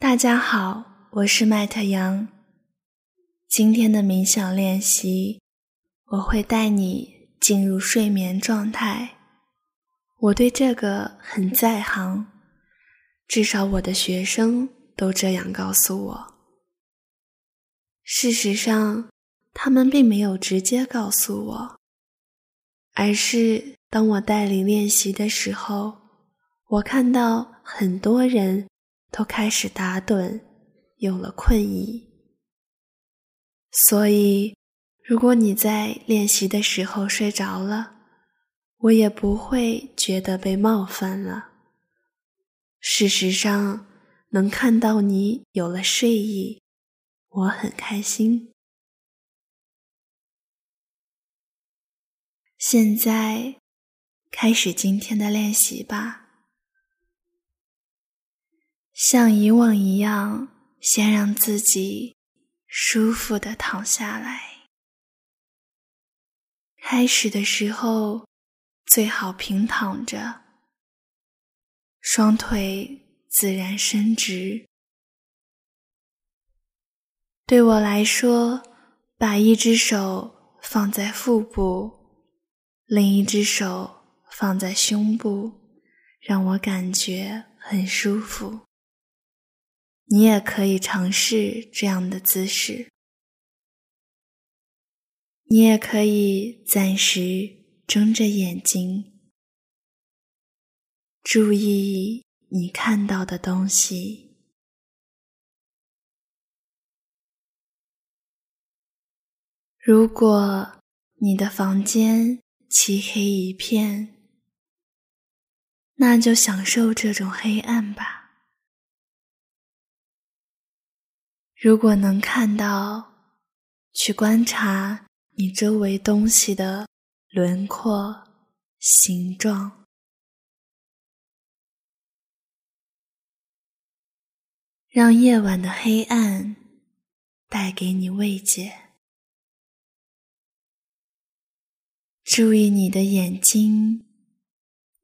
大家好，我是麦特杨。今天的冥想练习，我会带你进入睡眠状态。我对这个很在行，至少我的学生都这样告诉我。事实上，他们并没有直接告诉我，而是当我带领练习的时候，我看到很多人都开始打盹，有了困意。所以，如果你在练习的时候睡着了，我也不会觉得被冒犯了。事实上，能看到你有了睡意，我很开心。现在，开始今天的练习吧。像以往一样，先让自己舒服的躺下来。开始的时候。最好平躺着，双腿自然伸直。对我来说，把一只手放在腹部，另一只手放在胸部，让我感觉很舒服。你也可以尝试这样的姿势。你也可以暂时。睁着眼睛，注意你看到的东西。如果你的房间漆黑一片，那就享受这种黑暗吧。如果能看到，去观察你周围东西的。轮廓、形状，让夜晚的黑暗带给你慰藉。注意你的眼睛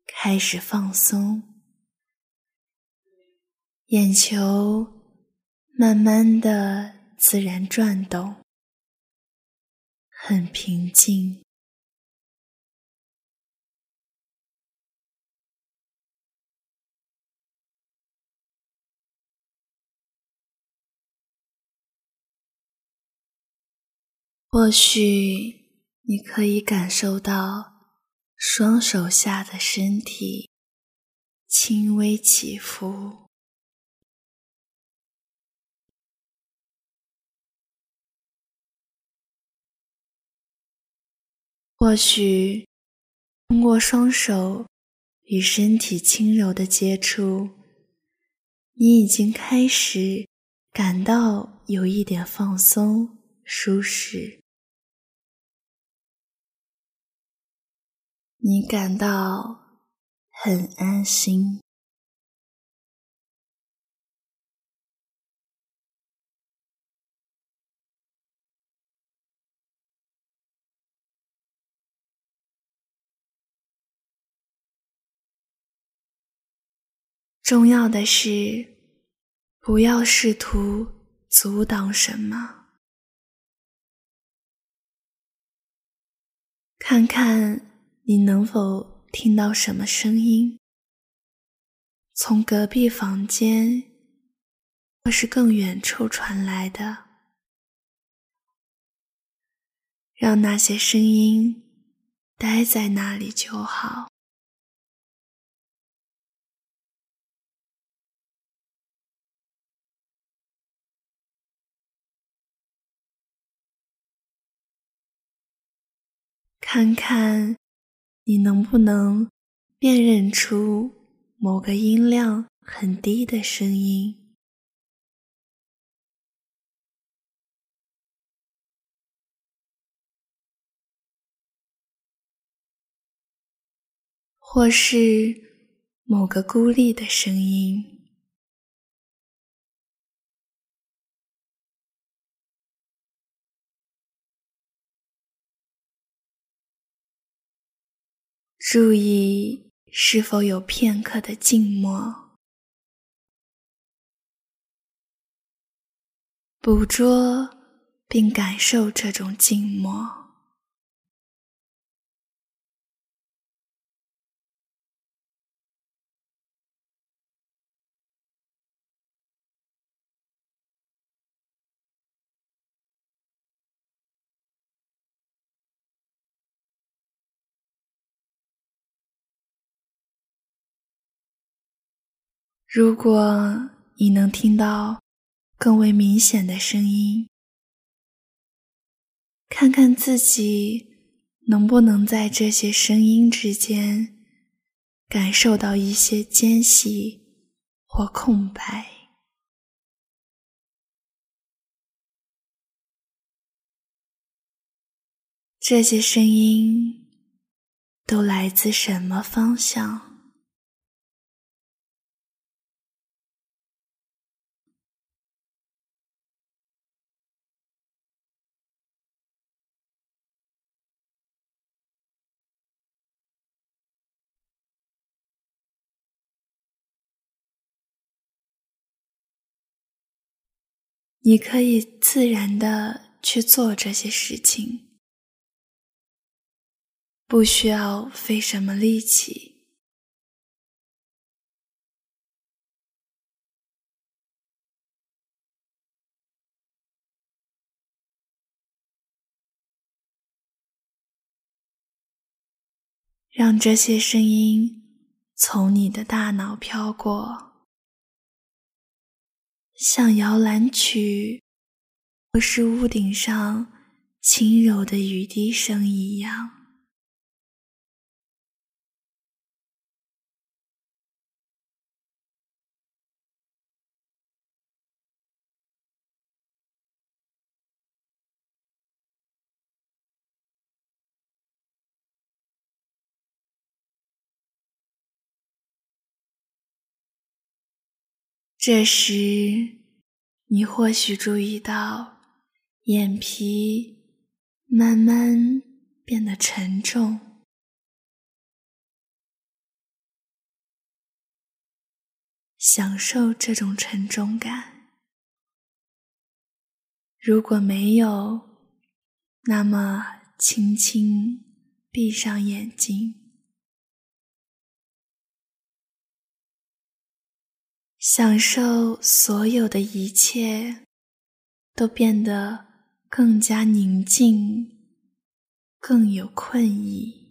开始放松，眼球慢慢的自然转动，很平静。或许你可以感受到双手下的身体轻微起伏。或许通过双手与身体轻柔的接触，你已经开始感到有一点放松、舒适。你感到很安心。重要的是，不要试图阻挡什么，看看。你能否听到什么声音？从隔壁房间，或是更远处传来的？让那些声音待在那里就好。看看。你能不能辨认出某个音量很低的声音，或是某个孤立的声音？注意是否有片刻的静默捕捉并感受这种静默。如果你能听到更为明显的声音，看看自己能不能在这些声音之间感受到一些间隙或空白。这些声音都来自什么方向？你可以自然的去做这些事情，不需要费什么力气，让这些声音从你的大脑飘过。像摇篮曲，或是屋顶上轻柔的雨滴声一样。这时，你或许注意到眼皮慢慢变得沉重，享受这种沉重感。如果没有，那么轻轻闭上眼睛。享受所有的一切都变得更加宁静，更有困意，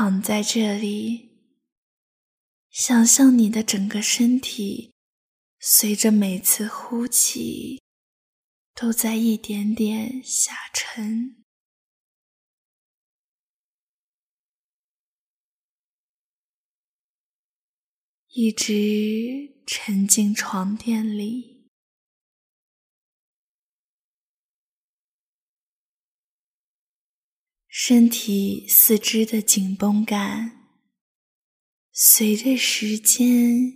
躺在这里，想象你的整个身体随着每次呼气都在一点点下沉，一直沉进床垫里。身体四肢的紧绷感，随着时间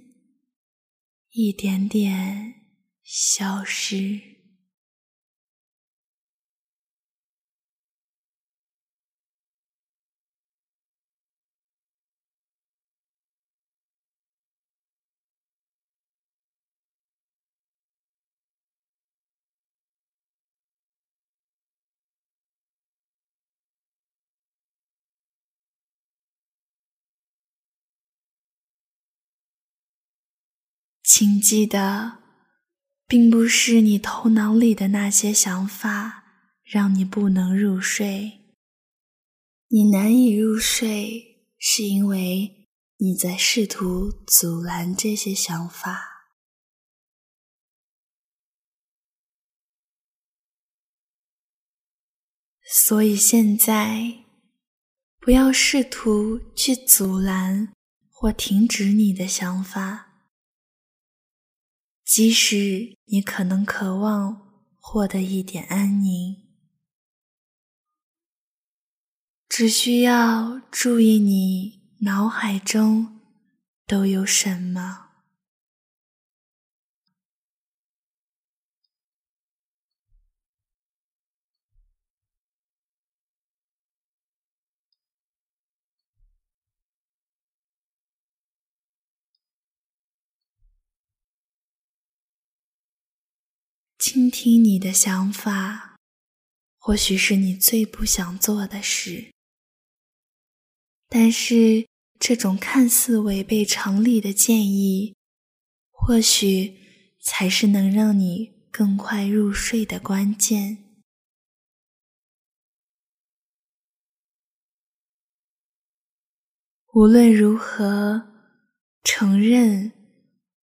一点点消失。请记得，并不是你头脑里的那些想法让你不能入睡。你难以入睡，是因为你在试图阻拦这些想法。所以现在，不要试图去阻拦或停止你的想法。即使你可能渴望获得一点安宁，只需要注意你脑海中都有什么？倾听你的想法，或许是你最不想做的事。但是，这种看似违背常理的建议，或许才是能让你更快入睡的关键。无论如何，承认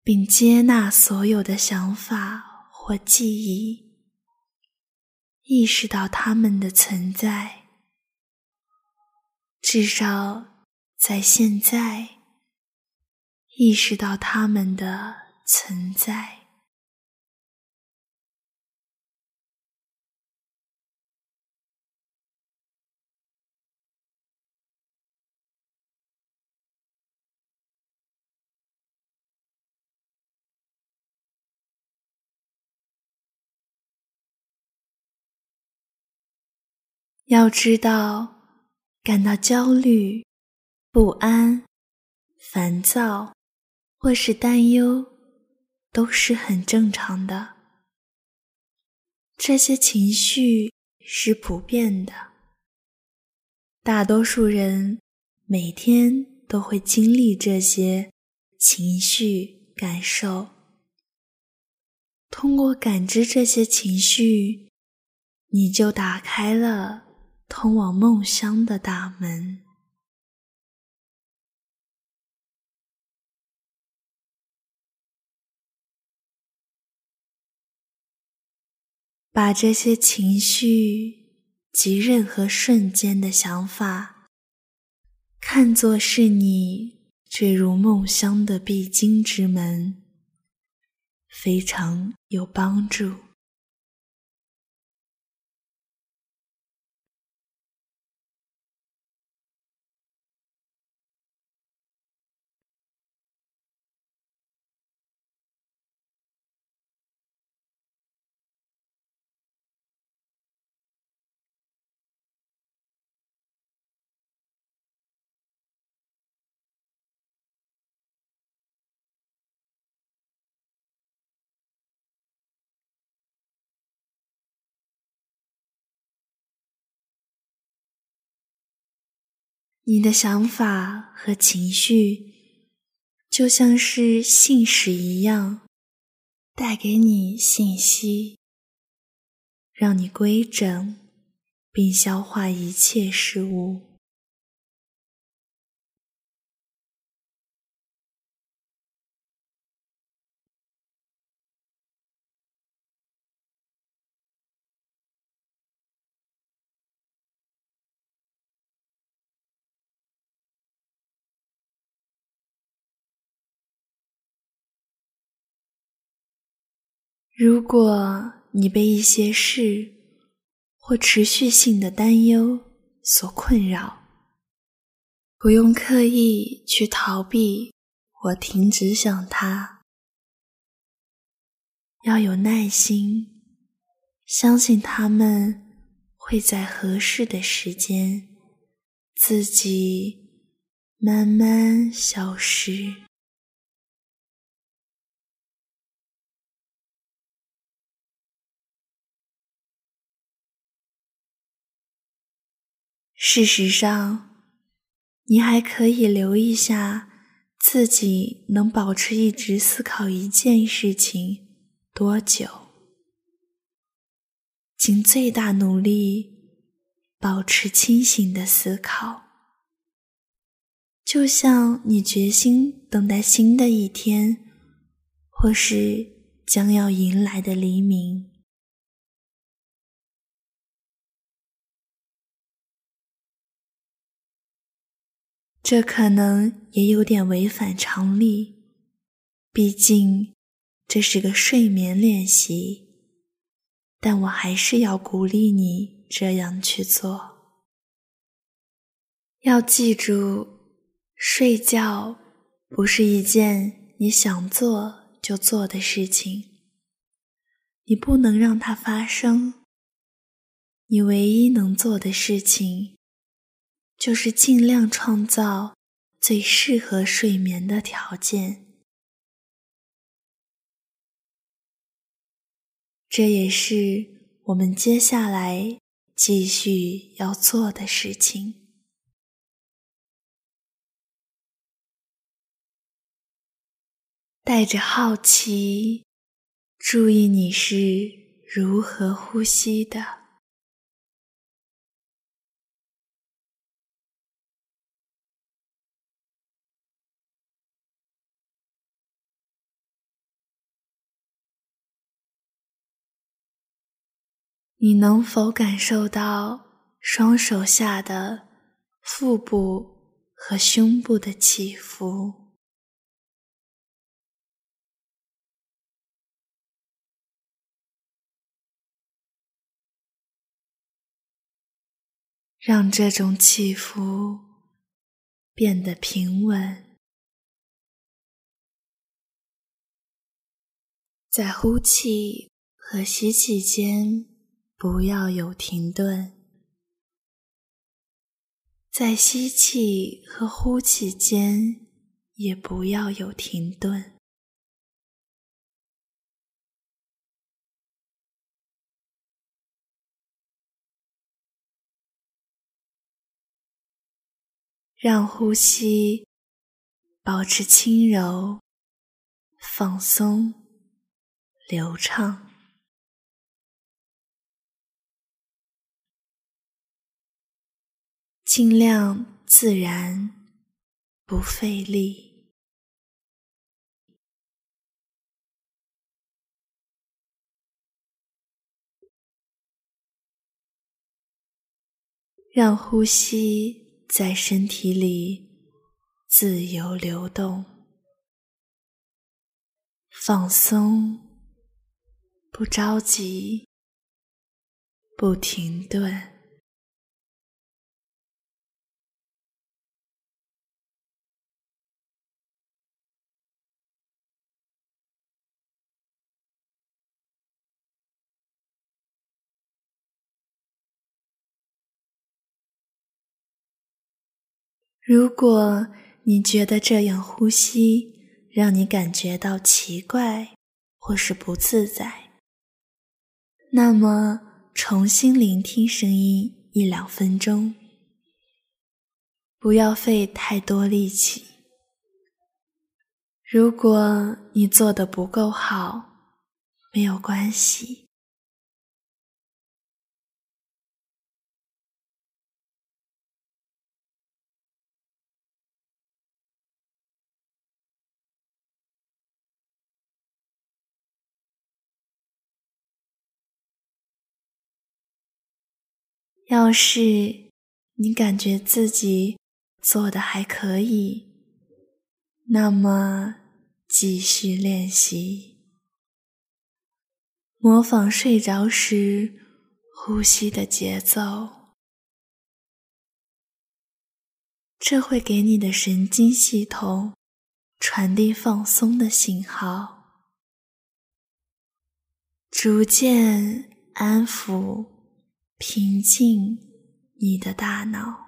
并接纳所有的想法。或记忆，意识到他们的存在，至少在现在，意识到他们的存在。要知道，感到焦虑、不安、烦躁或是担忧，都是很正常的。这些情绪是普遍的，大多数人每天都会经历这些情绪感受。通过感知这些情绪，你就打开了。通往梦乡的大门，把这些情绪及任何瞬间的想法，看作是你坠入梦乡的必经之门，非常有帮助。你的想法和情绪，就像是信使一样，带给你信息，让你规整并消化一切事物。如果你被一些事或持续性的担忧所困扰，不用刻意去逃避或停止想它，要有耐心，相信他们会在合适的时间自己慢慢消失。事实上，你还可以留意下自己能保持一直思考一件事情多久，尽最大努力保持清醒的思考，就像你决心等待新的一天，或是将要迎来的黎明。这可能也有点违反常理，毕竟这是个睡眠练习。但我还是要鼓励你这样去做。要记住，睡觉不是一件你想做就做的事情，你不能让它发生。你唯一能做的事情，就是尽量创造最适合睡眠的条件。这也是我们接下来继续要做的事情。带着好奇，注意你是如何呼吸的。你能否感受到双手下的腹部和胸部的起伏？让这种起伏变得平稳，在呼气和吸气间不要有停顿，在吸气和呼气间也不要有停顿。让呼吸保持轻柔、放松、流畅，尽量自然，不费力。让呼吸。在身体里自由流动，放松，不着急，不停顿。如果你觉得这样呼吸让你感觉到奇怪或是不自在，那么重新聆听声音一两分钟，不要费太多力气。如果你做的不够好，没有关系。要是你感觉自己做的还可以，那么继续练习，模仿睡着时呼吸的节奏，这会给你的神经系统传递放松的信号，逐渐安抚。平静你的大脑。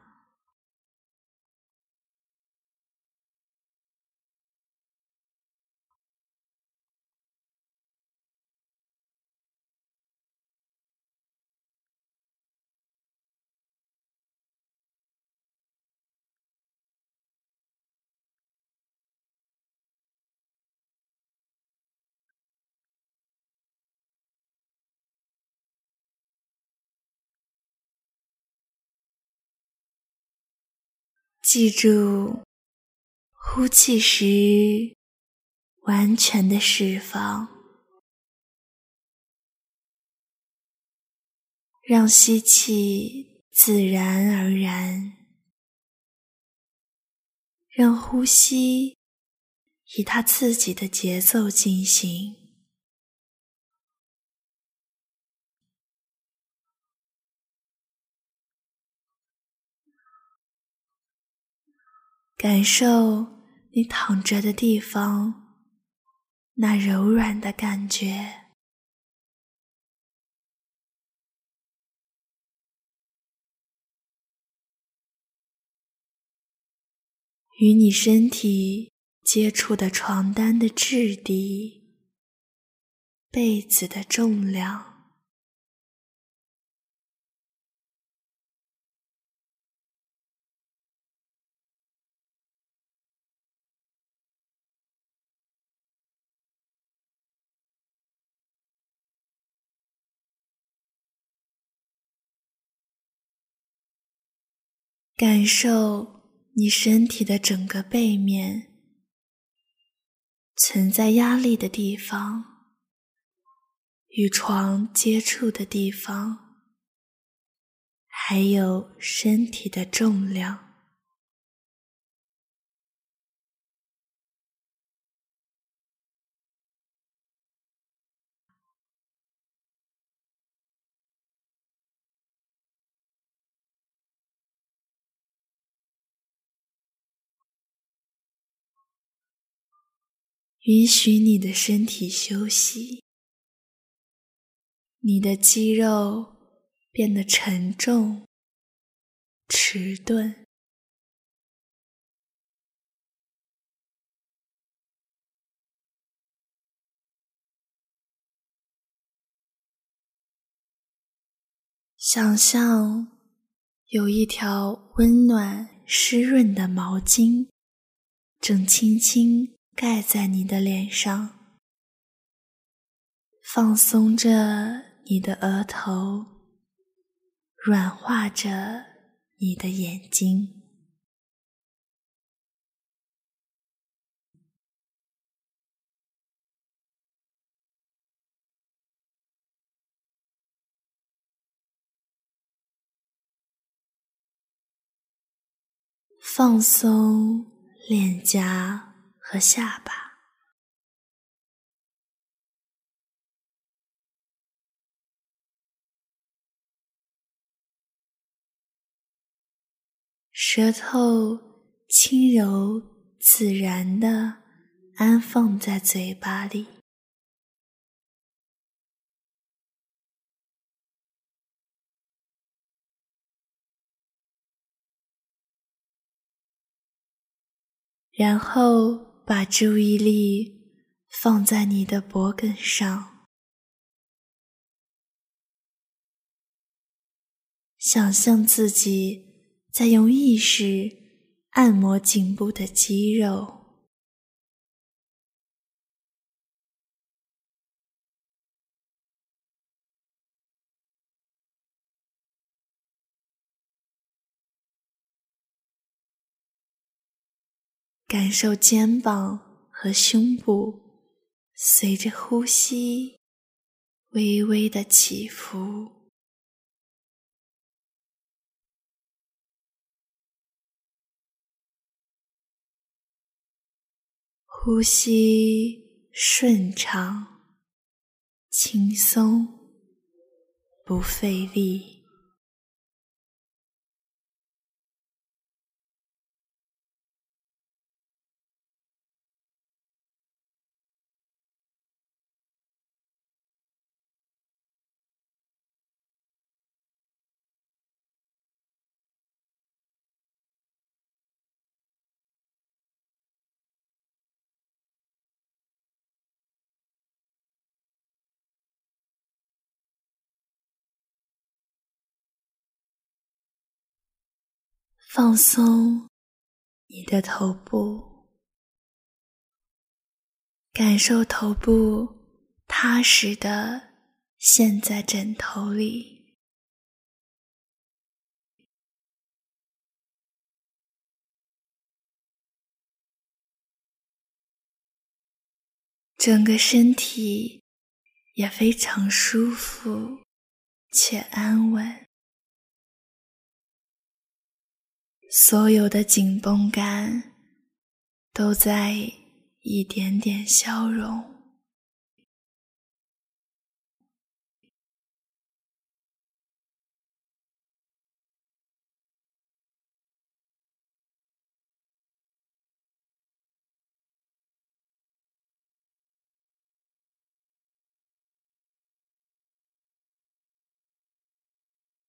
记住，呼气时完全的释放，让吸气自然而然，让呼吸以它自己的节奏进行。感受你躺着的地方那柔软的感觉，与你身体接触的床单的质地、被子的重量。感受你身体的整个背面，存在压力的地方，与床接触的地方，还有身体的重量。允许你的身体休息，你的肌肉变得沉重、迟钝，想象有一条温暖、湿润的毛巾，正轻轻。盖在你的脸上，放松着你的额头，软化着你的眼睛，放松脸颊。和下巴，舌头轻柔自然的安放在嘴巴里，然后。把注意力放在你的脖颈上，想象自己在用意识按摩颈部的肌肉，感受肩膀和胸部随着呼吸微微的起伏，呼吸顺畅、轻松，不费力。放松你的头部，感受头部踏实的陷在枕头里，整个身体也非常舒服且安稳。所有的紧绷感都在一点点消融。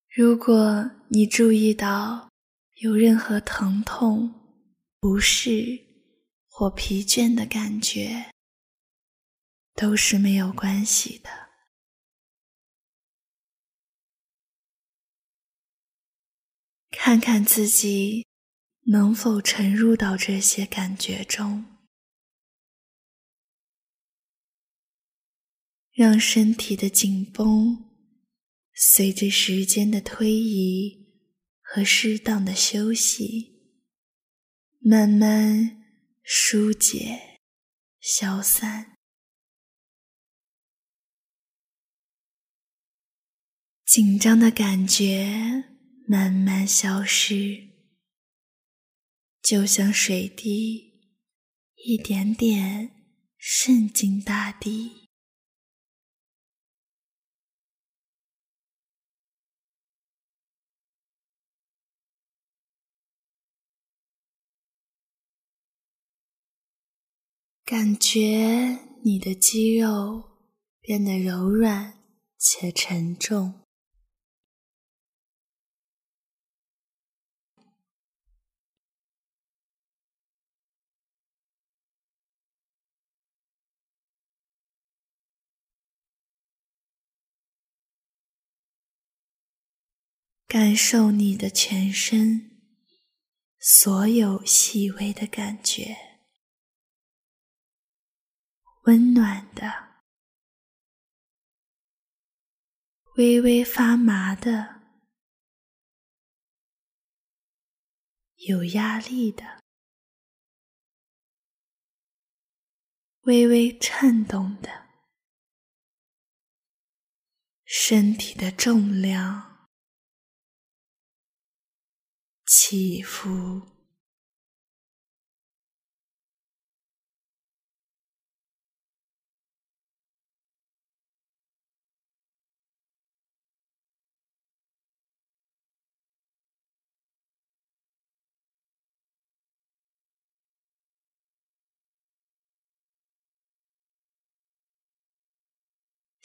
如果你注意到有任何疼痛、不适或疲倦的感觉，都是没有关系的。看看自己能否沉入到这些感觉中，让身体的紧绷随着时间的推移和适当的休息，慢慢疏解、消散。紧张的感觉。慢慢消失，就像水滴一点点渗进大地。感觉你的肌肉变得柔软且沉重。感受你的全身所有细微的感觉，温暖的、微微发麻的、有压力的、微微颤动的，身体的重量。起伏，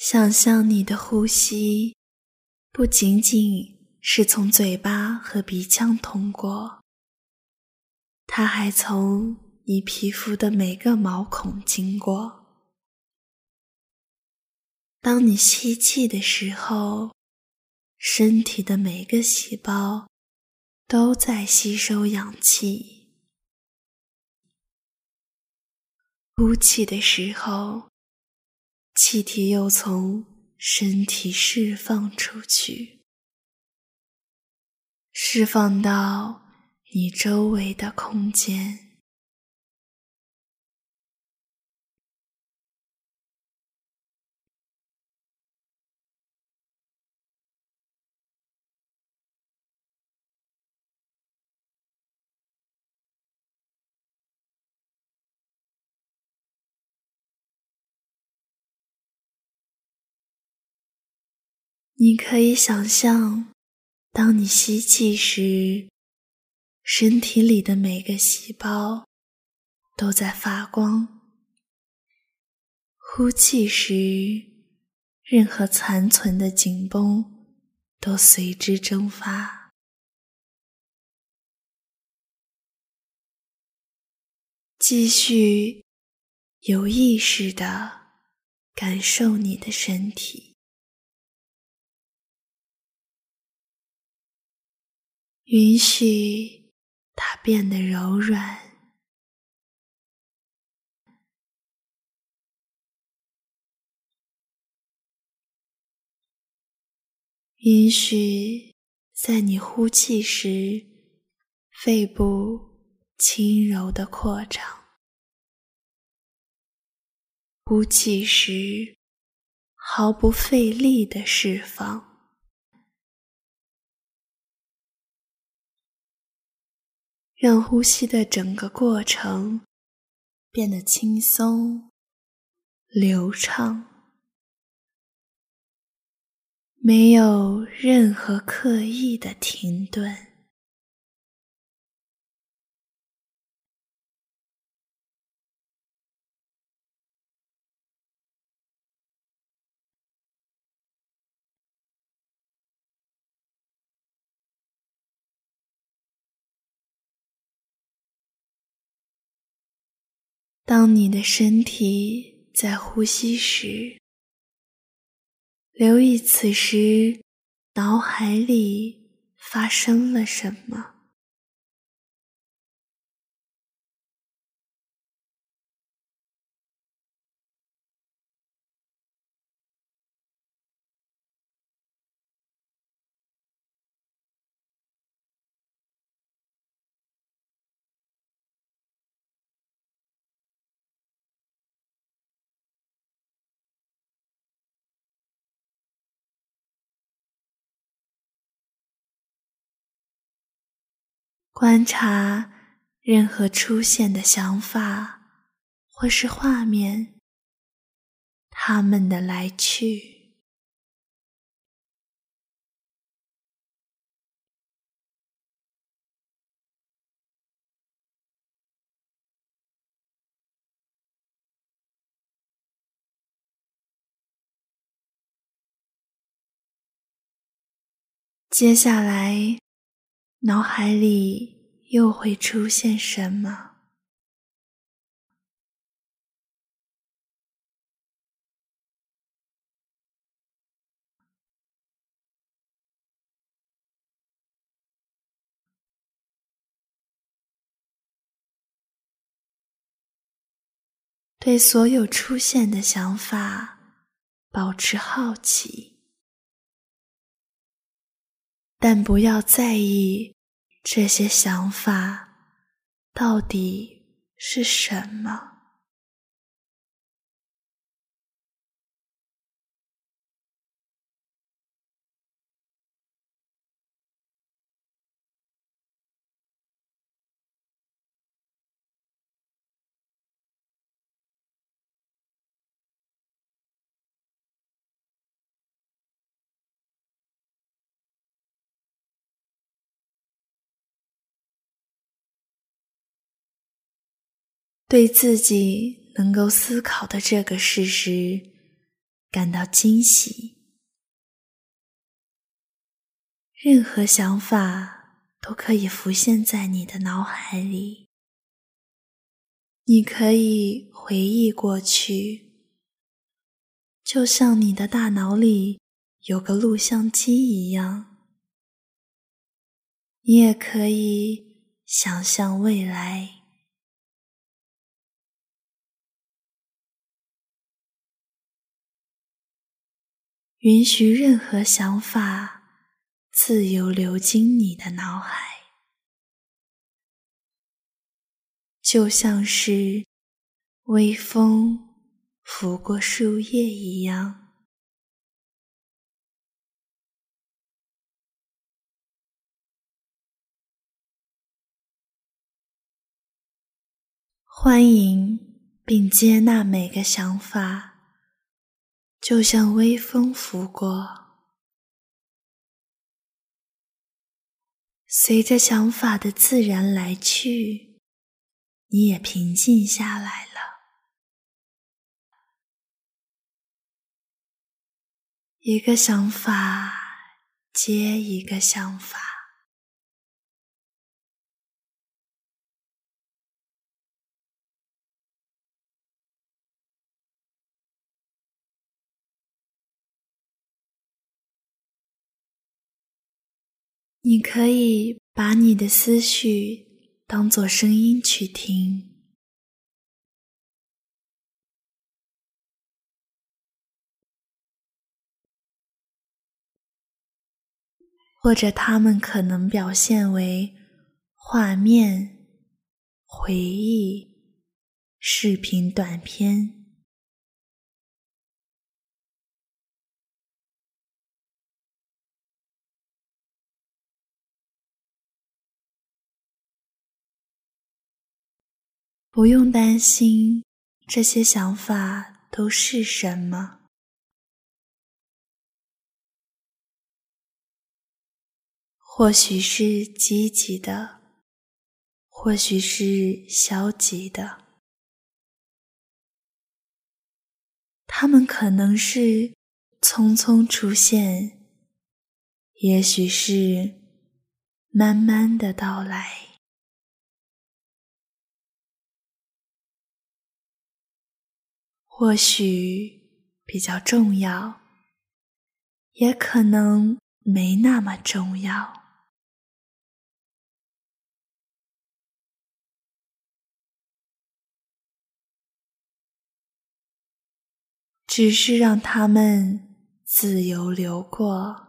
想象你的呼吸，不仅仅。是从嘴巴和鼻腔通过，它还从你皮肤的每个毛孔经过。当你吸气的时候，身体的每个细胞都在吸收氧气；呼气的时候，气体又从身体释放出去。释放到你周围的空间。你可以想象。当你吸气时，身体里的每个细胞都在发光；呼气时，任何残存的紧绷都随之蒸发。继续有意识地感受你的身体。允许它变得柔软，允许在你呼气时，肺部轻柔的扩张，呼气时毫不费力的释放。让呼吸的整个过程变得轻松、流畅，没有任何刻意的停顿。当你的身体在呼吸时，留意此时脑海里发生了什么。观察任何出现的想法或是画面，它们的来去。接下来。脑海里又会出现什么？对所有出现的想法保持好奇。但不要在意这些想法到底是什么。对自己能够思考的这个事实感到惊喜。任何想法都可以浮现在你的脑海里，你可以回忆过去，就像你的大脑里有个录像机一样。你也可以想象未来。允许任何想法自由流经你的脑海，就像是微风拂过树叶一样。欢迎并接纳每个想法。就像微风拂过，随着想法的自然来去，你也平静下来了。一个想法接一个想法。你可以把你的思绪当作声音去听，或者它们可能表现为画面、回忆、视频短片。不用担心这些想法都是什么，或许是积极的，或许是消极的，他们可能是匆匆出现，也许是慢慢的到来。或许比较重要，也可能没那么重要。只是让他们自由流过，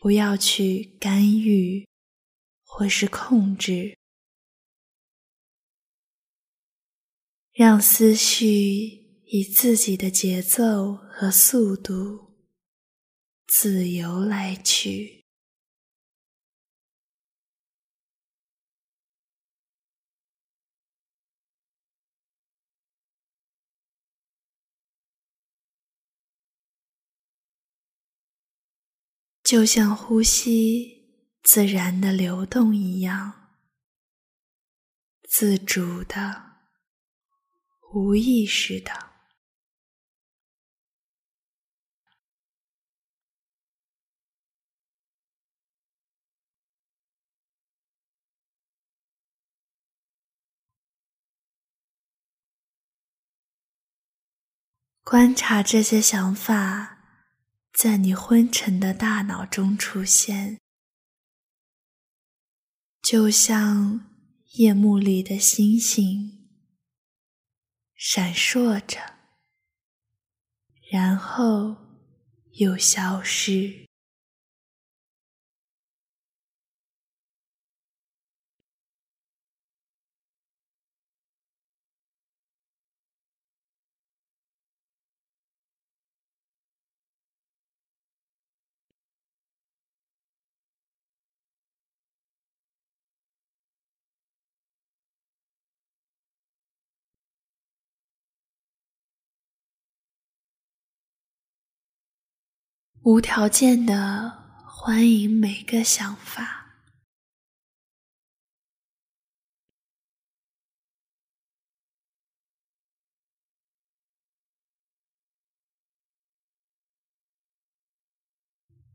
不要去干预或是控制，让思绪以自己的节奏和速度自由来去。就像呼吸自然的流动一样，自主的、无意识的，观察这些想法。在你昏沉的大脑中出现，就像夜幕里的星星，闪烁着，然后又消失。无条件的欢迎每个想法，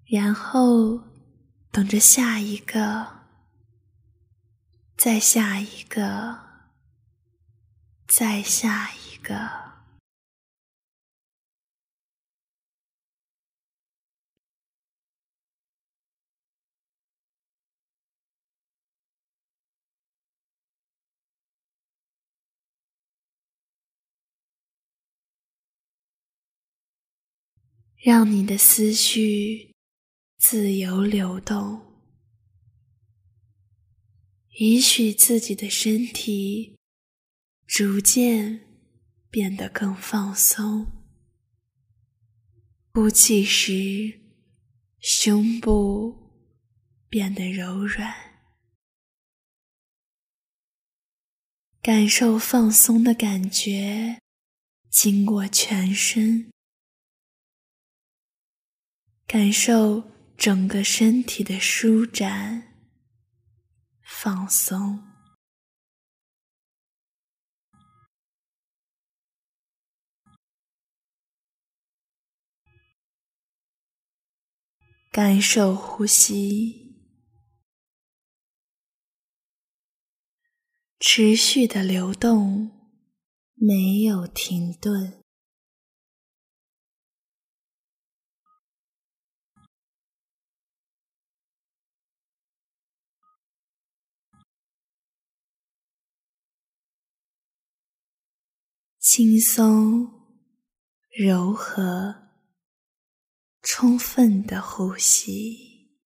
然后等着下一个，再下一个，再下一个。让你的思绪自由流动，允许自己的身体逐渐变得更放松。呼气时，胸部变得柔软，感受放松的感觉经过全身。感受整个身体的舒展、放松，感受呼吸，持续的流动，没有停顿。轻松、柔和、充分的呼吸，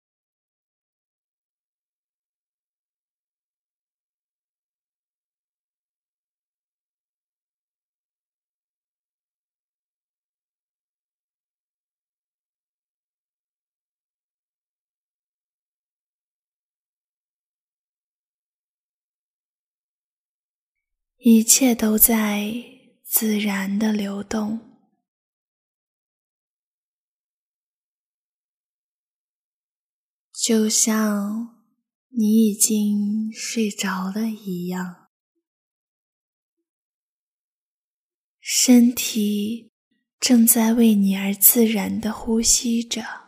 一切都在。自然的流动，就像你已经睡着了一样，身体正在为你而自然的呼吸着。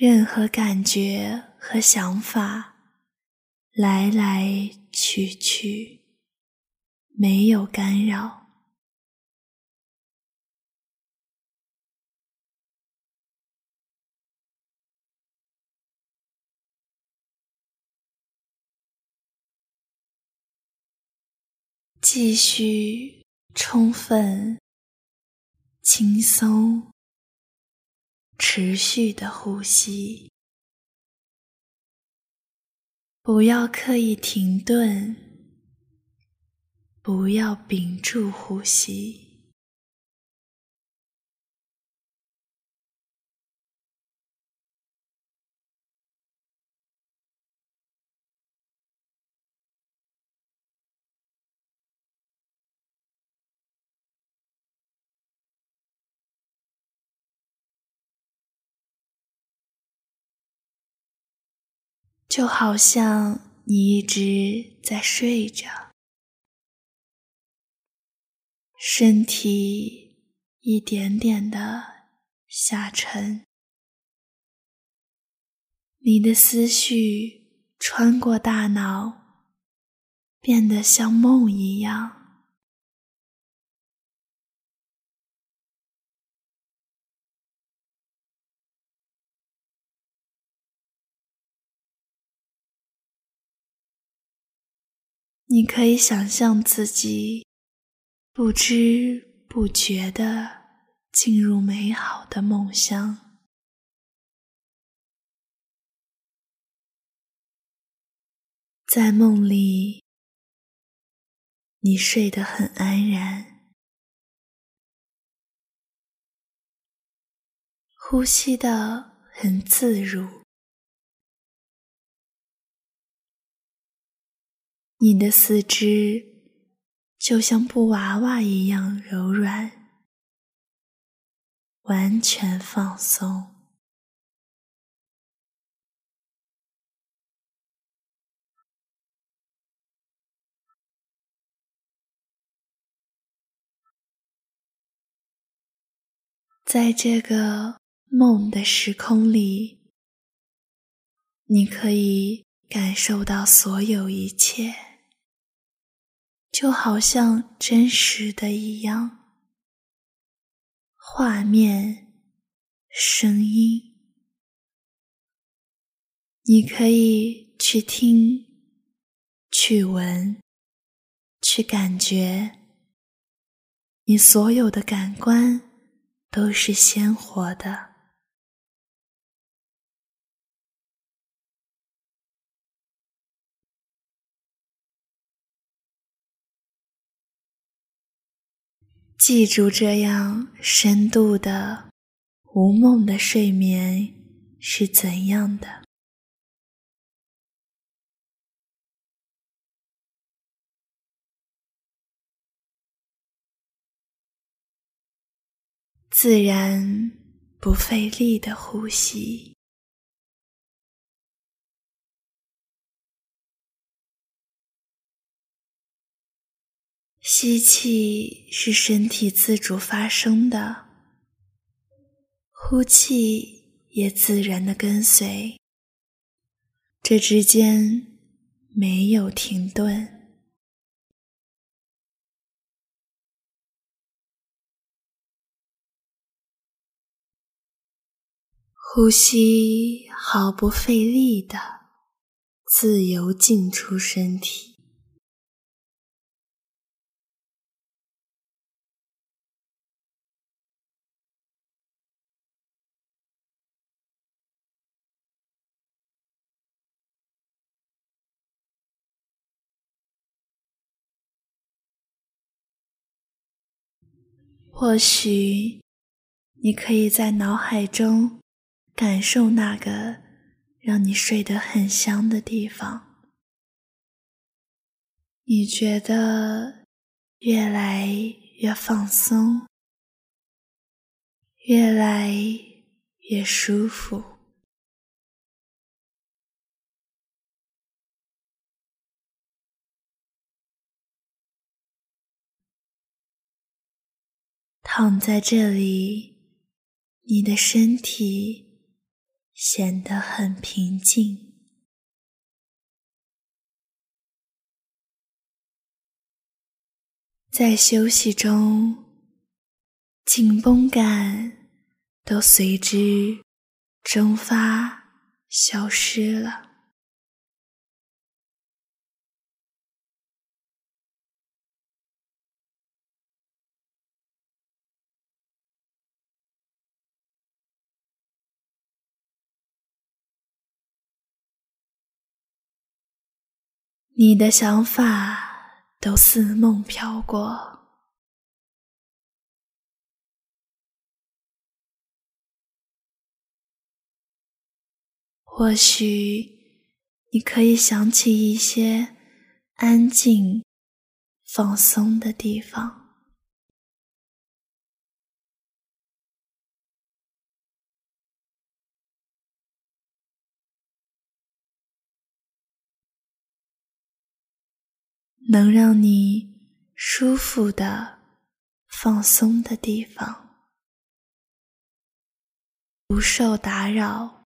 任何感觉和想法来来去去，没有干扰。继续充分、轻松、持续的呼吸，不要刻意停顿，不要屏住呼吸。就好像你一直在睡着，身体一点点的下沉，你的思绪穿过大脑，变得像梦一样。你可以想象自己不知不觉地进入美好的梦乡，在梦里，你睡得很安然，呼吸的很自如。你的四肢就像布娃娃一样柔软，完全放松。在这个梦的时空里，你可以感受到所有一切。就好像真实的一样，画面、声音，你可以去听、去闻、去感觉，你所有的感官都是鲜活的。记住，这样深度的无梦的睡眠是怎样的。自然不费力的呼吸。吸气是身体自主发生的，呼气也自然的跟随，这之间没有停顿。呼吸毫不费力的自由进出身体。或许你可以在脑海中感受那个让你睡得很香的地方，你觉得越来越放松，越来越舒服。躺在这里，你的身体显得很平静。在休息中，紧绷感都随之蒸发、消失了。你的想法都似梦飘过，或许你可以想起一些安静、放松的地方。能让你舒服的放松的地方，不受打扰，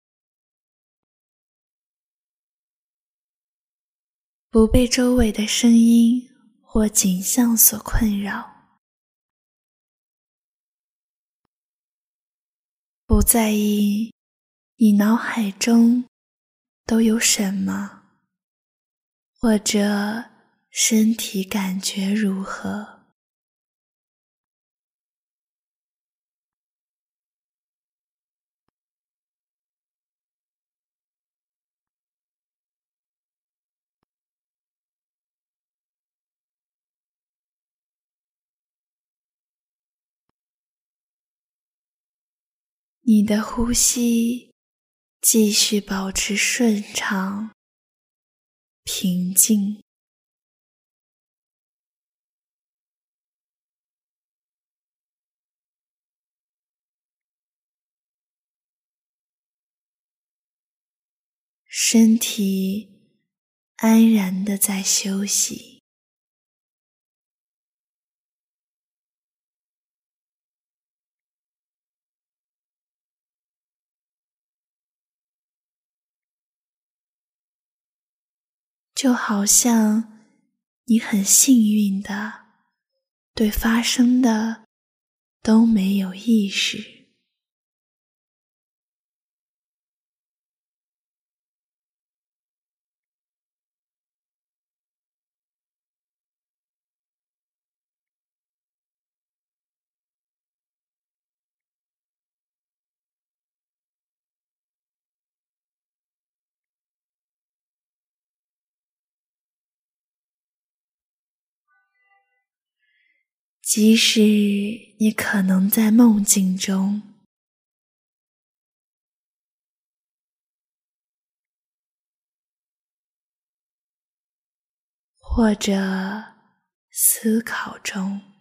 不被周围的声音或景象所困扰，不在意你脑海中都有什么，或者。身体感觉如何？你的呼吸继续保持顺畅、平静。身体安然的在休息，就好像你很幸运的对发生的都没有意识。即使你可能在梦境中，或者思考中。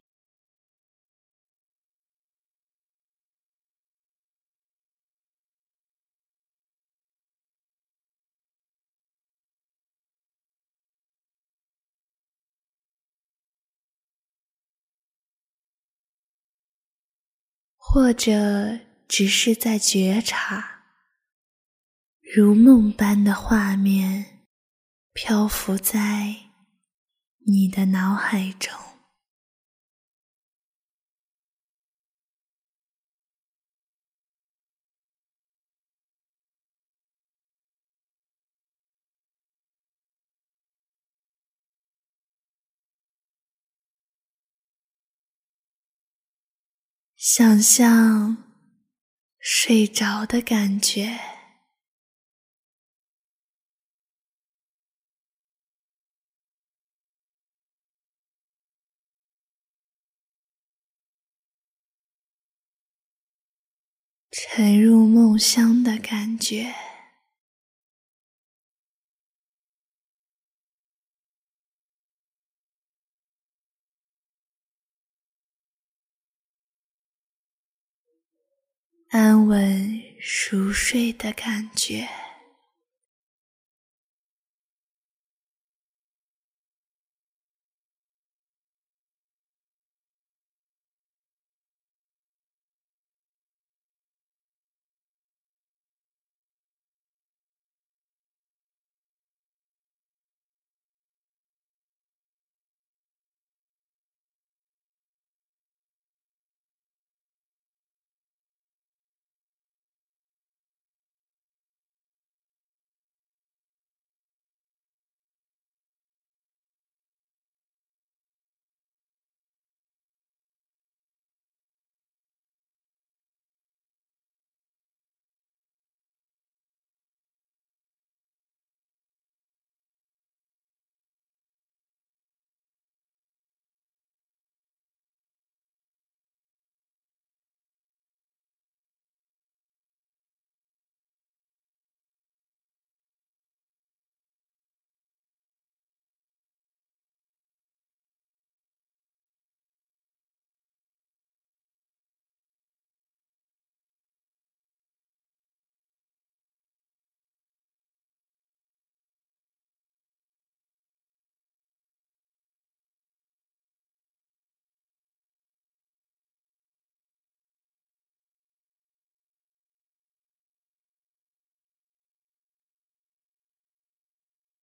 或者只是在觉察，如梦般的画面漂浮在你的脑海中。想象睡着的感觉，沉入梦乡的感觉。安稳熟睡的感觉。